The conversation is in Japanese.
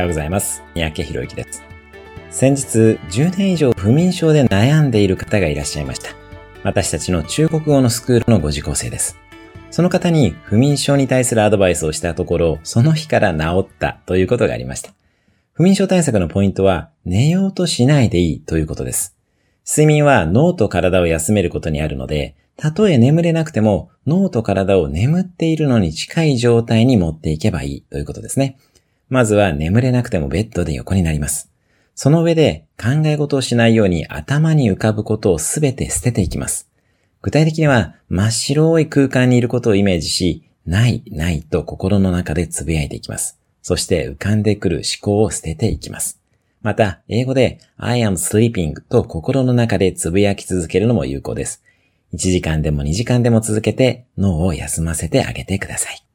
おはようございます。三宅博之です。先日、10年以上不眠症で悩んでいる方がいらっしゃいました。私たちの中国語のスクールのご受講生です。その方に不眠症に対するアドバイスをしたところ、その日から治ったということがありました。不眠症対策のポイントは、寝ようとしないでいいということです。睡眠は脳と体を休めることにあるので、たとえ眠れなくても脳と体を眠っているのに近い状態に持っていけばいいということですね。まずは眠れなくてもベッドで横になります。その上で考え事をしないように頭に浮かぶことをすべて捨てていきます。具体的には真っ白い空間にいることをイメージし、ない、ないと心の中でつぶやいていきます。そして浮かんでくる思考を捨てていきます。また、英語で I am sleeping と心の中でつぶやき続けるのも有効です。1時間でも2時間でも続けて脳を休ませてあげてください。